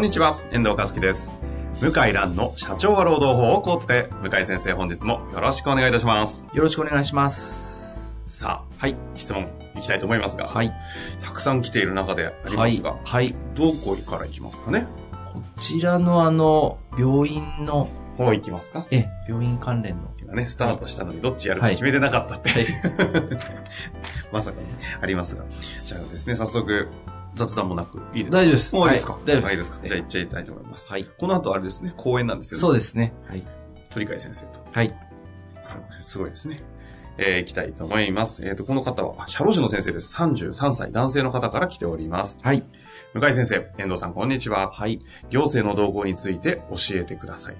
こんにちは、遠藤和樹です。向井蘭の社長は労働法をこう使え。向井先生、本日もよろしくお願いいたします。よろしくお願いします。さあ、はい。質問いきたいと思いますが、はい。たくさん来ている中でありますが、はい。はい。どこから行きますかね？こちらのあの、病院の、もう行きますか？え、病院関連の。今ね、スタートしたのにどっちやるか決めてなかったって、はい。まさかね、ありますが。じゃあですね、早速、雑談もなくいいですか？大丈夫ですもういいですか、はい大丈夫ですはいいいですかえじゃあ行っちゃいたいと思います。はい。この後あれですね、講演なんですけど、そうですね。はい。鳥海先生と。はい。すごいですね。えー、行きたいと思います。えっ、と、この方は、あ社労士の先生です。33歳男性の方から来ております。はい。向井先生、遠藤さん、こんにちは。はい。行政の動向について教えてください。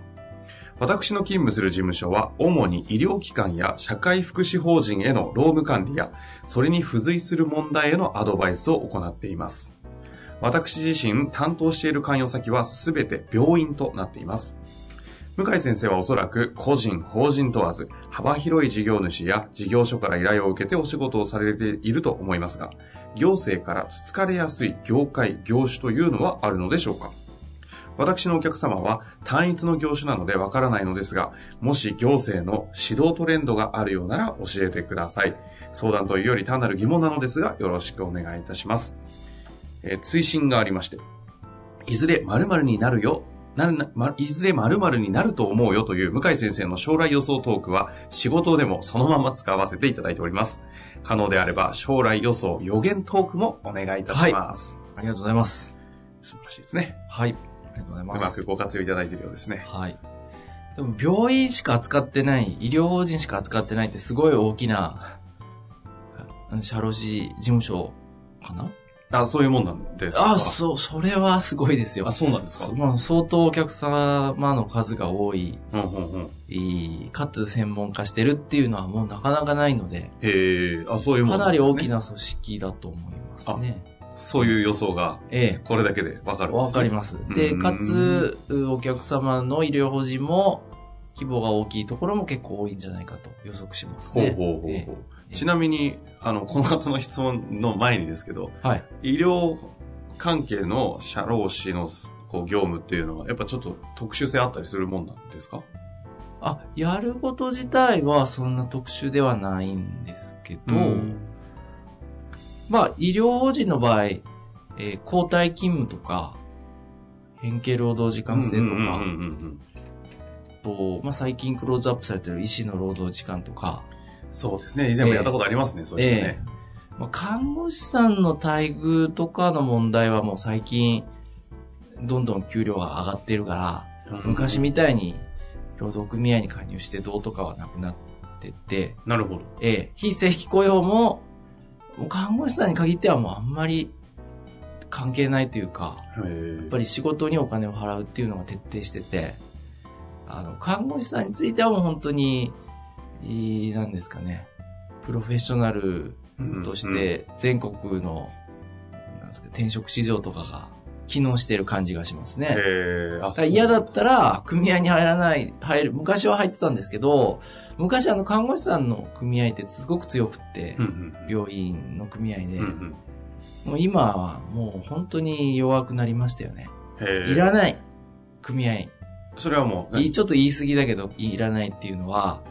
私の勤務する事務所は、主に医療機関や社会福祉法人への労務管理や、それに付随する問題へのアドバイスを行っています。私自身担当している関与先はすべて病院となっています。向井先生はおそらく個人、法人問わず幅広い事業主や事業所から依頼を受けてお仕事をされていると思いますが、行政からつつかれやすい業界、業種というのはあるのでしょうか？私のお客様は単一の業種なのでわからないのですが、もし行政の指導トレンドがあるようなら教えてください。相談というより単なる疑問なのですが、よろしくお願いいたします。えー追伸がありまして、いずれ〇〇になるよ、なるな、ま、いずれ〇〇になると思うよという向井先生の将来予想トークは仕事でもそのまま使わせていただいております。可能であれば将来予想予言トークもお願いいたします。ありがとうございます。素晴らしいですね。はい。ありがとうございうま。ますくご活用いただいているようですね。はい。でも、病院しか扱ってない、医療法人しか扱ってないってすごい大きな、あ社労士事務所かな？あ、そういうもんなんですか？あ、そう、それはすごいですよあ、。そうなんですか？そまあ、相当お客様の数が多い、うんうんうん。かつ専門化してるっていうのはもうなかなかないので、へえ、あ、そういうもんねなんり大きな組織だと思いますね。そういう予想が、えこれだけでわかえ、るんですねわかります。で、うんかつ、お客様の医療法人も、規模が大きいところも結構多いんじゃないかと予測しますね。ほうほうほうほう。ええちなみに、あの、この方の質問の前にですけど、はい。医療関係の社労士のこう業務っていうのは、やっぱちょっと特殊性あったりするもんなんですか？あ、やること自体はそんな特殊ではないんですけど、まあ、医療法人の場合、えー交代勤務とか、変形労働時間制とか、と、まあ、最近クローズアップされてる医師の労働時間とか、そうですね。以前もやったことありますね、そういうのね。まあ、看護師さんの待遇とかの問題はもう最近、どんどん給料が上がってるから、うん昔みたいに労働組合に加入してどうとかはなくなってて、なるほど。ええ、非正規雇用も、看護師さんに限ってはもうあんまり関係ないというか、やっぱり仕事にお金を払うっていうのが徹底してて、あの、看護師さんについてはもう本当に、いい、なんですかね、プロフェッショナルとし、て全国の、なんですか、転職市場とかが機能してる感じがしますね。だ嫌だったら、組合に入らない、入る、昔は入ってたんですけど、昔あの、看護師さんの組合ってすごく強くってうん、うん病院の組合で、うんうんもう今はもう本当に弱くなりましたよね。いらない組合。それはもう、ちょっと言い過ぎだけど、いらないっていうのは、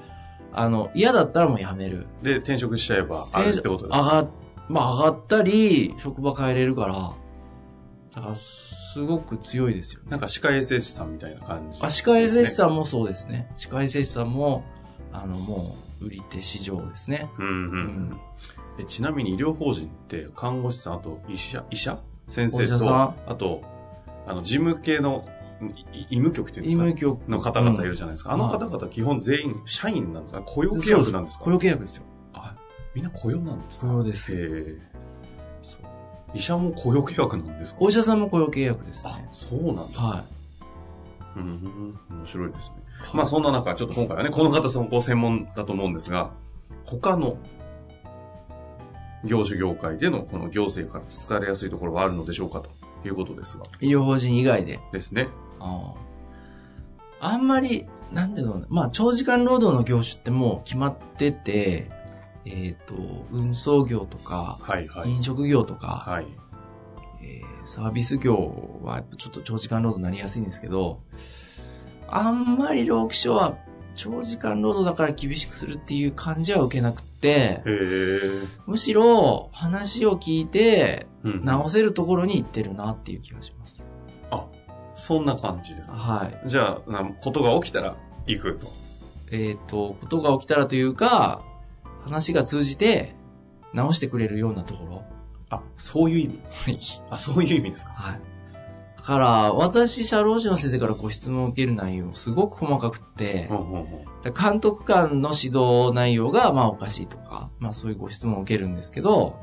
あの、嫌だったらもうやめる。で、転職しちゃえば、あるってことです上が、まあ上がったり、職場変えれるから、だから、すごく強いですよね。なんか歯科衛生士さんみたいな感じ。あ、歯科衛生士さんもそうですね。歯科衛生士さんも、あの、もう、売り手市場ですね。うんうんうんえちなみに医療法人って看護師さん、あと医者、医者？先生と、あと、あの、事務系のい医務局っていうんですか？医務局の方々いるじゃないですか。あのうん方々基本全員社員なんですか？雇用契約なんですか？雇用契約ですよ。あ、みんな雇用なんですかそうですへえそう医者も雇用契約なんですか？お医者さんも雇用契約ですあね。、そうなんだ。はうん、面白いですね。い。まあそんな中、ちょっと今回はね、この方そのご専門だと思うんですが、他の業種業界でのこの行政から使われやすいところはあるのでしょうか？ということですが。医療法人以外で。ですね。あああんまり、なんていうの、まあ、長時間労働の業種ってもう決まってて、えっ、と、運送業とか、はいはい。飲食業とか、はい。えーサービス業はちょっと長時間労働になりやすいんですけど、あんまり労基署は長時間労働だから厳しくするっていう感じは受けなくって。むしろ話を聞いてうん直せるところに行ってるなっていう気がします。あ、そんな感じですか。はい。じゃあ、なことが起きたら行くと。えっ、と、ことが起きたらというか、話が通じて直してくれるようなところ。あ、そういう意味？あ、そういう意味ですか？はい。だから、私、社労士の先生からご質問を受ける内容すごく細かくって監督官の指導内容が、まあおかしいとか、まあそういうご質問を受けるんですけど、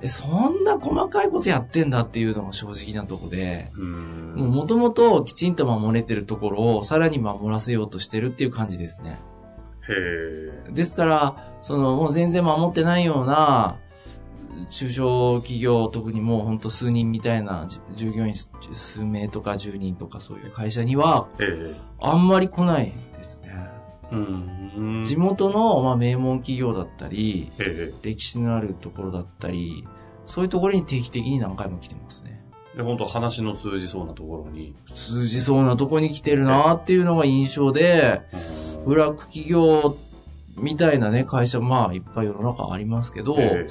え、そんな細かいことやってんだっていうのが正直なとこで、もう元々きちんと守れてるところをさらに守らせようとしてるっていう感じですね。へえ。ですから、そのもう全然守ってないような、中小企業、特にもうほんと数人みたいなじ従業員数名とか10人とかそういう会社にはええ。あんまり来ないですね。うーん。地元の、まあ、名門企業だったり、え歴史のあるところだったり、そういうところに定期的に何回も来てますね。え。で、本当話の通じそうなところに。通じそうなとこに来てるなっていうのが印象で、ブラック企業みたいなね、会社、まあ、いっぱい世の中ありますけど、え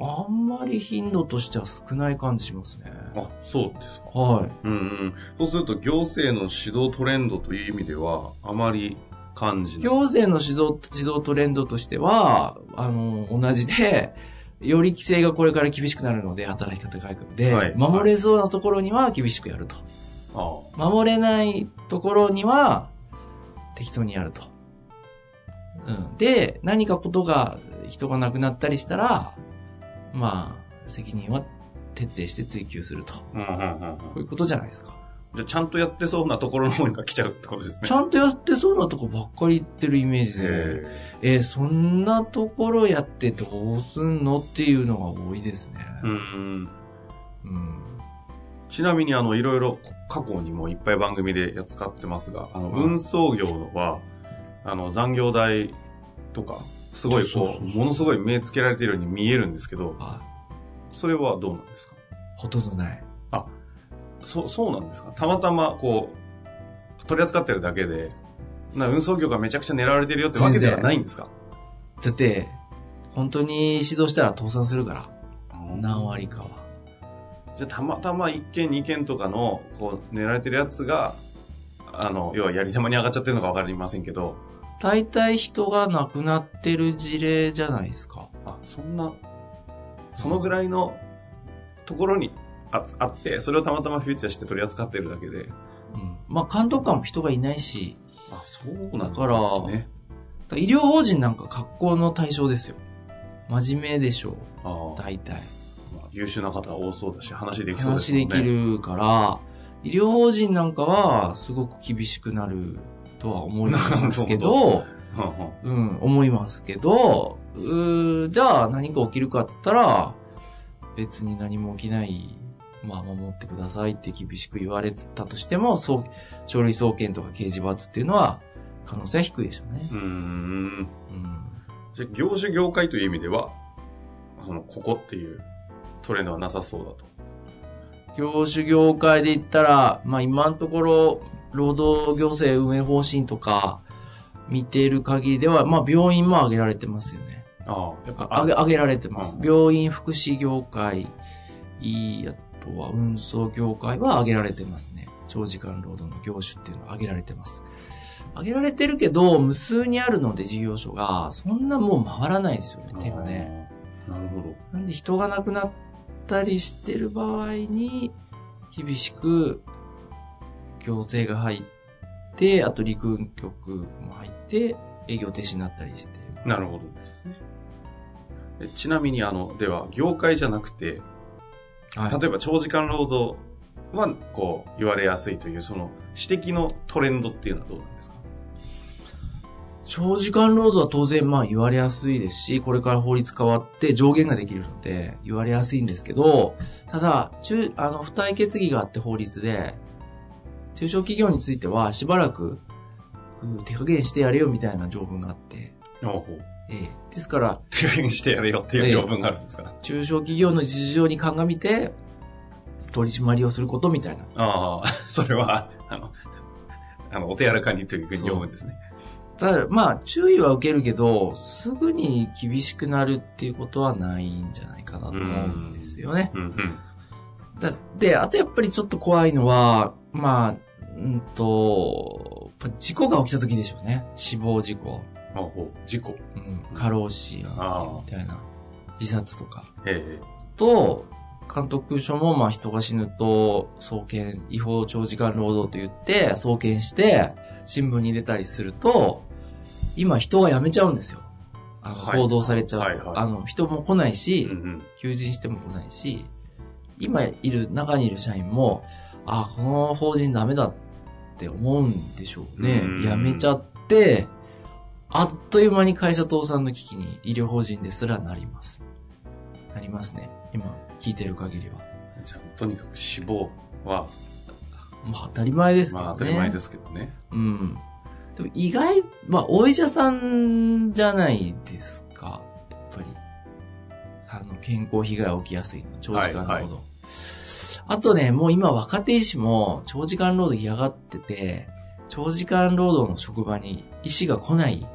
あんまり頻度としては少ない感じしますね。え。あ、そうですか。はい。うんうん。そうすると、行政の指導トレンドという意味では、あまり感じない。行政の指導、指導トレンドとしては、あの、同じで、より規制がこれから厳しくなるので、働き方改革で、はい守れそうなところには厳しくやると。あ守れないところには適当にやると。うん。で、何かことが、人が亡くなったりしたら、まあ、責任は徹底して追及すると。こあ。うんうんうんうんういうことじゃないですか。じゃあ、ちゃんとやってそうなところの方に来ちゃうってことですね。ちゃんとやってそうなとこばっかり言ってるイメージで、へえーそんなところやってどうすんのっていうのが多いですね。えうん。うん。ちなみに、あの、いろいろ過去にもいっぱい番組で使ってますが、あの、うん運送業は、あの、残業代とか、すごいこう、ものすごい目つけられているように見えるんですけど、あ、それはどうなんですか？ほとんどない。そ、そうなんですか？たまたま、こう、取り扱ってるだけで、な運送業がめちゃくちゃ狙われてるよってわけではないんですか？だって、本当に指導したら倒産するから。何割かは。じゃあ、たまたま1件2件とかの、こう、狙われてるやつが、あの、要はやり玉に上がっちゃってるのかわかりませんけど、大体人が亡くなってる事例じゃないですか。あ、そんな、そのぐらいのところにああって、それをたまたまフューチャーして取り扱ってるだけで、うん。まあ、監督官も人がいないし、あ、そうなんですだからね。医療法人なんか格好の対象ですよ。真面目でしょあう。あ大体。まあ優秀な方が多そうだし、話できそうですね。話できるから、医療法人なんかはすごく厳しくなるとは思いますけど、うん思いますけど、うーじゃあ何か起きるかって言ったら、別に何も起きない、まあ守ってくださいって厳しく言われたとしても、そう、書類送検とか刑事罰っていうのは可能性は低いでしょうね。うーん。うん。じゃあ業種業界という意味では、その、ここっていうトレンドはなさそうだと。業種業界で言ったら、まあ今のところ、労働行政運営方針とか見ている限りでは、まあ病院も挙げられてますよね。ああ、やっぱ、あ挙げ挙げられてますう。ん病院福祉業界、いい、あとは運送業界は挙げられてますね。長時間労働の業種っていうのは挙げられてます。挙げられてるけど、無数にあるので事業所が、そんなもう回らないですよね、手がね。なるほど。なんで人が亡くなったりしてる場合に、厳しく行政が入って、あと陸運局も入って、営業停止になったりして。なるほどですね。えちなみに、あの、では、業界じゃなくて、はい例えば長時間労働は、こう、言われやすいという、その、指摘のトレンドっていうのはどうなんですか？長時間労働は当然まあ言われやすいですし、これから法律変わって上限ができるので言われやすいんですけど、ただ、中、あの、付帯決議があって法律で、中小企業についてはしばらく、うん手加減してやれよみたいな条文があって。ええですから、手加減してやれよっていう条文があるんですか、中小企業の実情に鑑みて、取り締まりをすることみたいな。ああ、それは、あの、あの、お手柔らかにというふうに読むんですね。ただ、まあ、注意は受けるけど、すぐに厳しくなるっていうことはないんじゃないかなと思うんですよね。うんうん。だで、あとやっぱりちょっと怖いのは、まあ、うんと、事故が起きた時でしょうね。死亡事故。ほうほう。事故。うん、過労死みたいな。自殺とか。えと、監督署も、まあ人が死ぬと、送検、違法長時間労働と言って、送検して、新聞に出たりすると、今人が辞めちゃうんですよ。あのはい報道されちゃうと。はいはいあの、人も来ないえし、うんうん。求人しても来ないし、今いる、中にいる社員も、あ、この法人ダメだって思うんでしょうねうん。辞めちゃって、あっという間に会社倒産の危機に医療法人ですらなります。なりますね。今聞いてる限りは。じゃあ、とにかく死亡は、まあ当たり前ですけどね。まあ当たり前ですけどね。うん。でも意外、まあお医者さんじゃないですか。やっぱり。あの、健康被害起きやすいの。長時間労働。はいはいあとね、もう今若手医師も長時間労働嫌がってて、長時間労働の職場に医師が来ない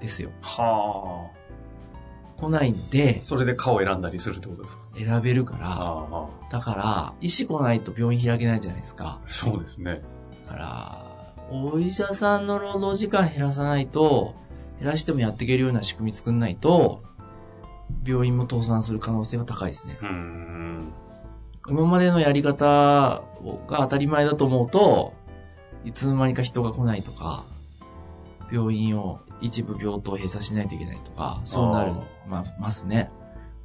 ですよ。は来ないのであ。、それで顔を選んだりするってことですか？選べるから、ああ、だから、医師来ないと病院開けないじゃないですか。そうですね。だから、お医者さんの労働時間減らさないと、減らしてもやっていけるような仕組み作んないと、病院も倒産する可能性は高いですね。うーん。今までのやり方が当たり前だと思うと、いつの間にか人が来ないとか、病院を一部病棟を閉鎖しないといけないとか、そうなるあーま、ますね。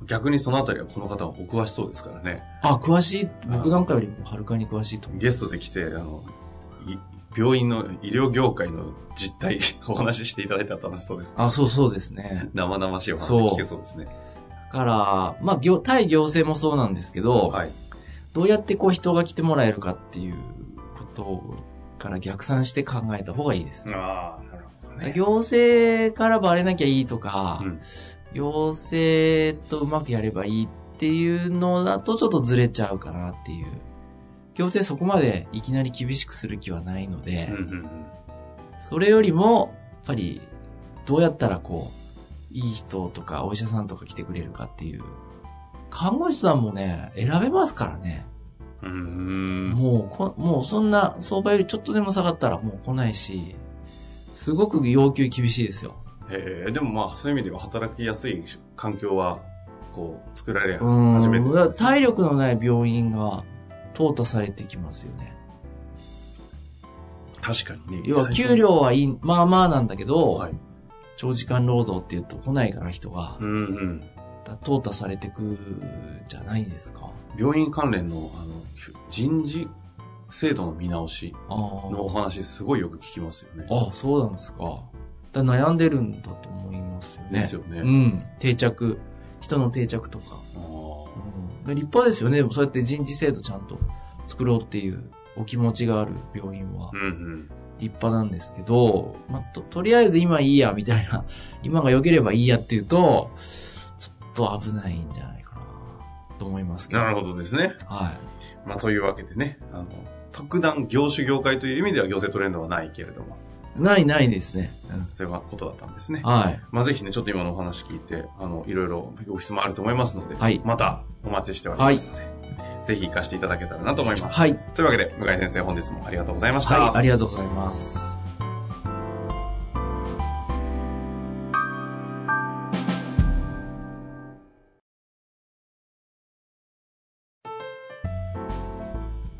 逆にそのあたりはこの方はお詳しそうですからね。あ、詳しい、僕なんかよりもはるかに詳しいと思う。ゲストで来て、あの、い病院の医療業界の実態 お話ししていただいたら楽しそうです。あ、そうそうですね。生々しいお話聞けそうですね。だから、まあ、行、対行政もそうなんですけど、はい。どうやってこう人が来てもらえるかっていうことから逆算して考えた方がいいです。ああ、なるほどね。行政からバレなきゃいいとか、うん行政とうまくやればいいっていうのだとちょっとずれちゃうかなっていう。行政そこまでいきなり厳しくする気はないので、うんうんうん。それよりも、やっぱり、どうやったらこう、いい人とかお医者さんとか来てくれるかっていう。看護師さんもね、選べますからね。う。もうこ、もうそんな相場よりちょっとでも下がったらもう来ないし、すごく要求厳しいですよ。えー、でもまあ、そういう意味では働きやすい環境は、こう、作られうん。始めてね体力のない病院が淘汰されてきますよね。確かにね。要は給料はいい、まあまあなんだけど、はい。長時間労働って言うと来ないから人がう、んうん。だ淘汰されてくじゃないですか。病院関連の、あの、人事制度の見直しあのお話、すごいよく聞きますよね。あ。あそうなんですか。だ悩んでるんだと思いますよね。ですよね。うん。定着。人の定着とか。あーうん、立派ですよね。でもそうやって人事制度ちゃんと作ろうっていうお気持ちがある病院はうんうん。立派なんですけど、まあ、と、とりあえず今いいや、みたいな、今が良ければいいやっていうと、と危ないんじゃないかな、と思いますけど。なるほどですね。はい。まあ、というわけでね、あの、特段業種業界という意味では行政トレンドはないけれども、ないないですね。そういうことだったんですねうん、。はい。まあ、ぜひね、ちょっと今のお話聞いて、あの、いろいろご質問あると思いますので、はいまたお待ちしておりますので、ぜひ活かしていただけたらなと思います。はい。というわけで、向井先生、本日もありがとうございました。はい。ありがとうございます。